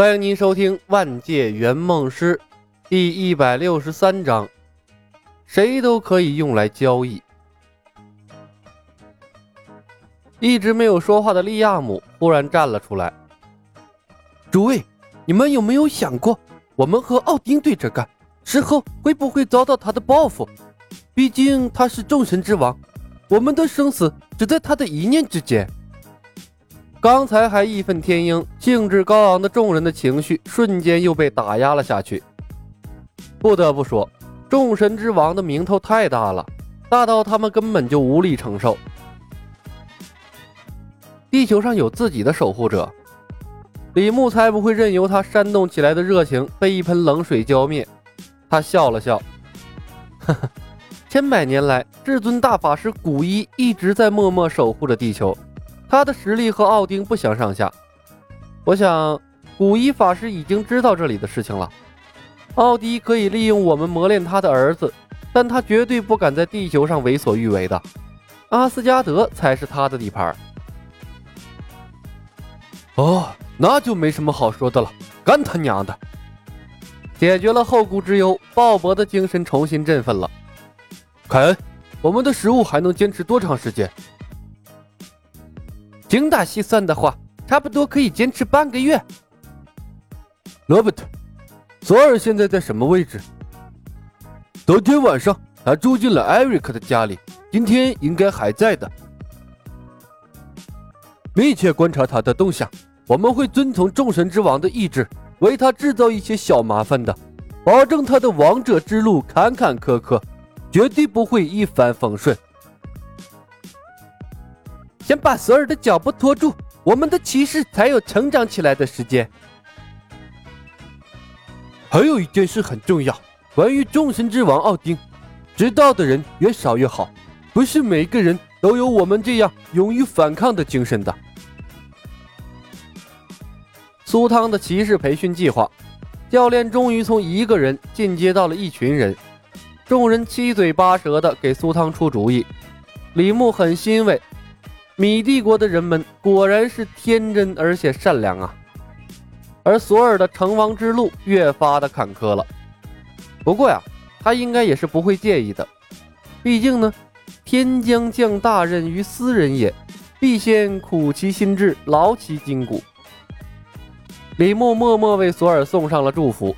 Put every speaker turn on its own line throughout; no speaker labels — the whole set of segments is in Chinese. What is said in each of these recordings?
欢迎您收听《万界圆梦师》第一百六十三章，谁都可以用来交易。一直没有说话的利亚姆忽然站了出来：“
诸位，你们有没有想过，我们和奥丁对着干，之后会不会遭到他的报复？毕竟他是众神之王，我们的生死只在他的一念之间。”
刚才还义愤填膺、兴致高昂的众人的情绪，瞬间又被打压了下去。不得不说，众神之王的名头太大了，大到他们根本就无力承受。地球上有自己的守护者，李牧才不会任由他煽动起来的热情被一盆冷水浇灭。他笑了笑，呵呵，千百年来，至尊大法师古一一直在默默守护着地球。他的实力和奥丁不相上下，我想古一法师已经知道这里的事情了。奥迪可以利用我们磨练他的儿子，但他绝对不敢在地球上为所欲为的。阿斯加德才是他的地盘。
哦，那就没什么好说的了，干他娘的！
解决了后顾之忧，鲍勃的精神重新振奋了。
凯恩，我们的食物还能坚持多长时间？
精打细算的话，差不多可以坚持半个月。
罗伯特，索尔现在在什么位置？昨天晚上他住进了艾瑞克的家里，今天应该还在的。密切观察他的动向，我们会遵从众神之王的意志，为他制造一些小麻烦的，保证他的王者之路坎坎坷坷，绝对不会一帆风顺。
先把索尔的脚步拖住，我们的骑士才有成长起来的时间。
还有一件事很重要，关于众神之王奥丁，知道的人越少越好。不是每个人都有我们这样勇于反抗的精神的。
苏汤的骑士培训计划，教练终于从一个人进阶到了一群人，众人七嘴八舌的给苏汤出主意，李牧很欣慰。米帝国的人们果然是天真而且善良啊，而索尔的成王之路越发的坎坷了。不过呀，他应该也是不会介意的，毕竟呢，天将降大任于斯人也，必先苦其心志，劳其筋骨。李牧默默为索尔送上了祝福。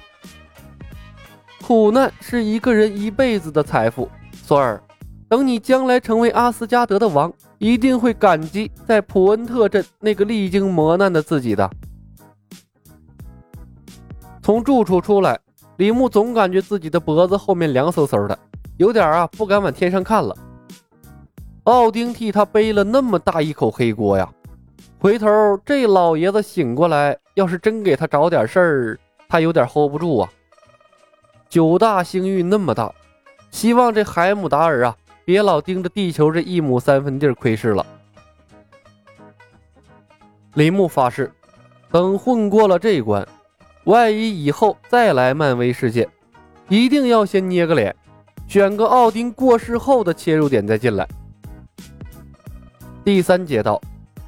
苦难是一个人一辈子的财富，索尔，等你将来成为阿斯加德的王。一定会感激在普恩特镇那个历经磨难的自己的。从住处出来，李牧总感觉自己的脖子后面凉飕飕的，有点啊不敢往天上看了。奥丁替他背了那么大一口黑锅呀，回头这老爷子醒过来，要是真给他找点事儿，他有点 hold 不住啊。九大星域那么大，希望这海姆达尔啊。别老盯着地球这一亩三分地儿窥视了。林木发誓，等混过了这一关，万一以后再来漫威世界，一定要先捏个脸，选个奥丁过世后的切入点再进来。第三街道，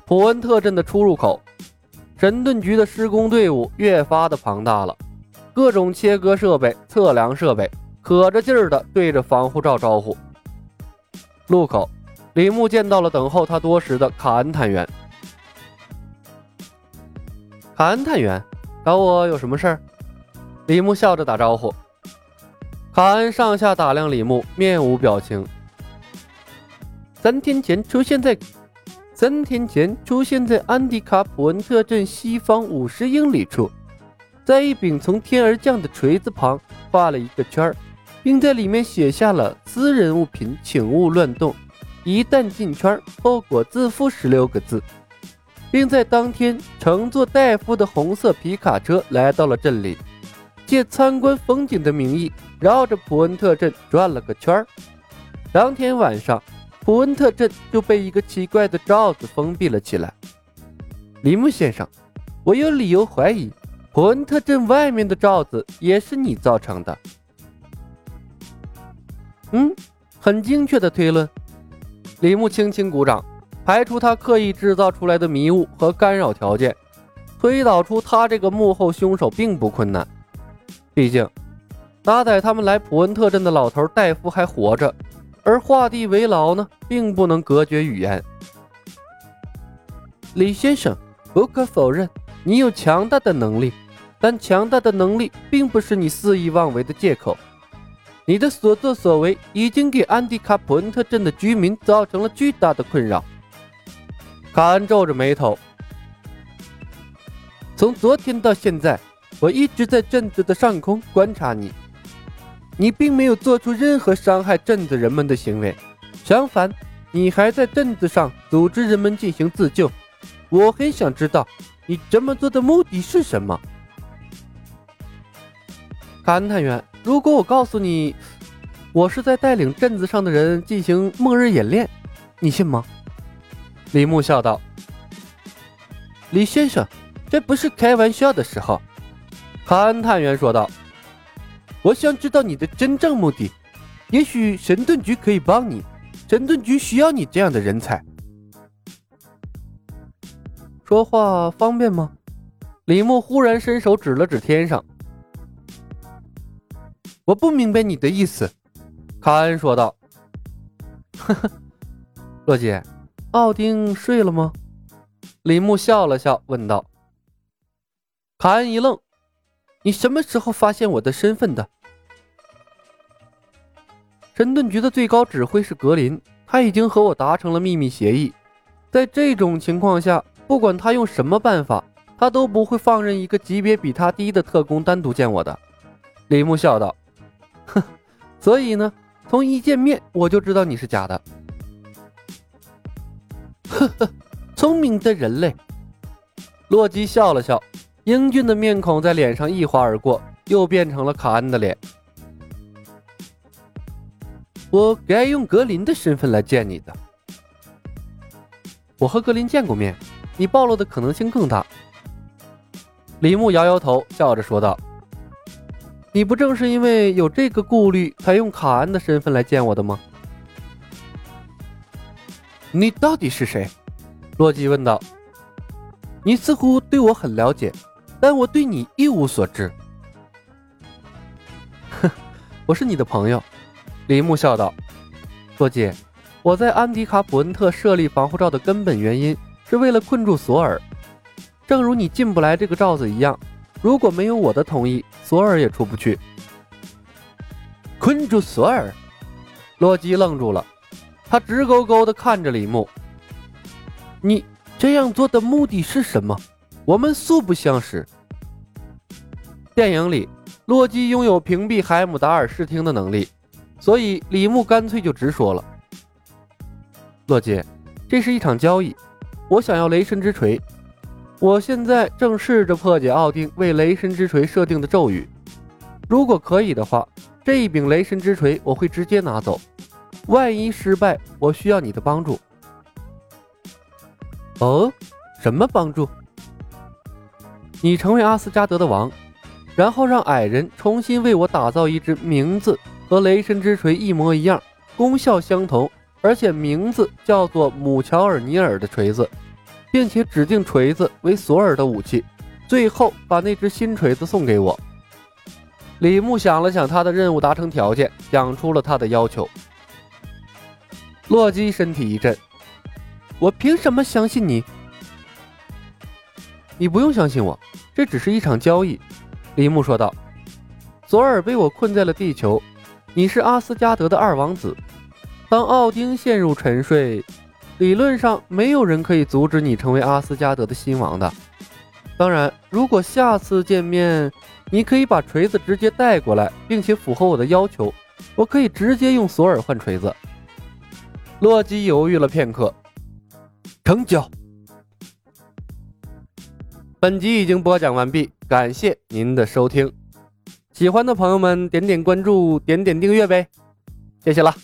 普恩特镇的出入口，神盾局的施工队伍越发的庞大了，各种切割设备、测量设备，可着劲儿的对着防护罩招呼。路口，李牧见到了等候他多时的卡恩探员。卡恩探员，找我有什么事儿？李牧笑着打招呼。卡恩上下打量李牧，面无表情。三天前出现在，三天前出现在安迪卡普恩特镇西方五十英里处，在一柄从天而降的锤子旁画了一个圈儿。并在里面写下了“私人物品，请勿乱动，一旦进圈，后果自负”十六个字，并在当天乘坐戴夫的红色皮卡车来到了镇里，借参观风景的名义绕着普恩特镇转了个圈。当天晚上，普恩特镇就被一个奇怪的罩子封闭了起来。铃木先生，我有理由怀疑，普恩特镇外面的罩子也是你造成的。嗯，很精确的推论。李牧轻轻鼓掌，排除他刻意制造出来的迷雾和干扰条件。推导出他这个幕后凶手并不困难。毕竟，搭载他们来普恩特镇的老头戴夫还活着，而画地为牢呢，并不能隔绝语言。
李先生，不可否认，你有强大的能力，但强大的能力并不是你肆意妄为的借口。你的所作所为已经给安迪卡普恩特镇的居民造成了巨大的困扰。
卡恩皱着眉头。
从昨天到现在，我一直在镇子的上空观察你，你并没有做出任何伤害镇子人们的行为，相反，你还在镇子上组织人们进行自救。我很想知道，你这么做的目的是什么？
卡恩探员。如果我告诉你，我是在带领镇子上的人进行末日演练，你信吗？
李牧笑道：“李先生，这不是开玩笑的时候。”
卡恩探员说道：“
我想知道你的真正目的，也许神盾局可以帮你。神盾局需要你这样的人才。”
说话方便吗？李牧忽然伸手指了指天上。
我不明白你的意思，
卡恩说道。呵呵，洛基，奥丁睡了吗？李牧笑了笑，问道。
卡恩一愣：“你什么时候发现我的身份的？”
神盾局的最高指挥是格林，他已经和我达成了秘密协议。在这种情况下，不管他用什么办法，他都不会放任一个级别比他低的特工单独见我的。李牧笑道。哼，所以呢，从一见面我就知道你是假的。
呵呵，聪明的人类。
洛基笑了笑，英俊的面孔在脸上一划而过，又变成了卡恩的脸。
我该用格林的身份来见你的。
我和格林见过面，你暴露的可能性更大。李牧摇摇头，笑着说道。你不正是因为有这个顾虑，才用卡恩的身份来见我的吗？
你到底是谁？
洛基问道。
你似乎对我很了解，但我对你一无所知。
哼，我是你的朋友。李牧笑道。洛基，我在安迪卡普恩特设立防护罩的根本原因，是为了困住索尔。正如你进不来这个罩子一样。如果没有我的同意，索尔也出不去。
困住索尔，
洛基愣住了，他直勾勾地看着李牧。
你这样做的目的是什么？我们素不相识。
电影里，洛基拥有屏蔽海姆达尔视听的能力，所以李牧干脆就直说了：“洛基，这是一场交易，我想要雷神之锤。”我现在正试着破解奥丁为雷神之锤设定的咒语，如果可以的话，这一柄雷神之锤我会直接拿走。万一失败，我需要你的帮助。
哦，什么帮助？
你成为阿斯加德的王，然后让矮人重新为我打造一只名字和雷神之锤一模一样、功效相同，而且名字叫做姆乔尔尼尔的锤子。并且指定锤子为索尔的武器，最后把那只新锤子送给我。李牧想了想他的任务达成条件，讲出了他的要求。洛基身体一震：“
我凭什么相信你？
你不用相信我，这只是一场交易。”李牧说道。“索尔被我困在了地球，你是阿斯加德的二王子。当奥丁陷入沉睡。”理论上，没有人可以阻止你成为阿斯加德的新王的。当然，如果下次见面，你可以把锤子直接带过来，并且符合我的要求，我可以直接用索尔换锤子。洛基犹豫了片刻，
成交。
本集已经播讲完毕，感谢您的收听。喜欢的朋友们，点点关注，点点订阅呗，谢谢了。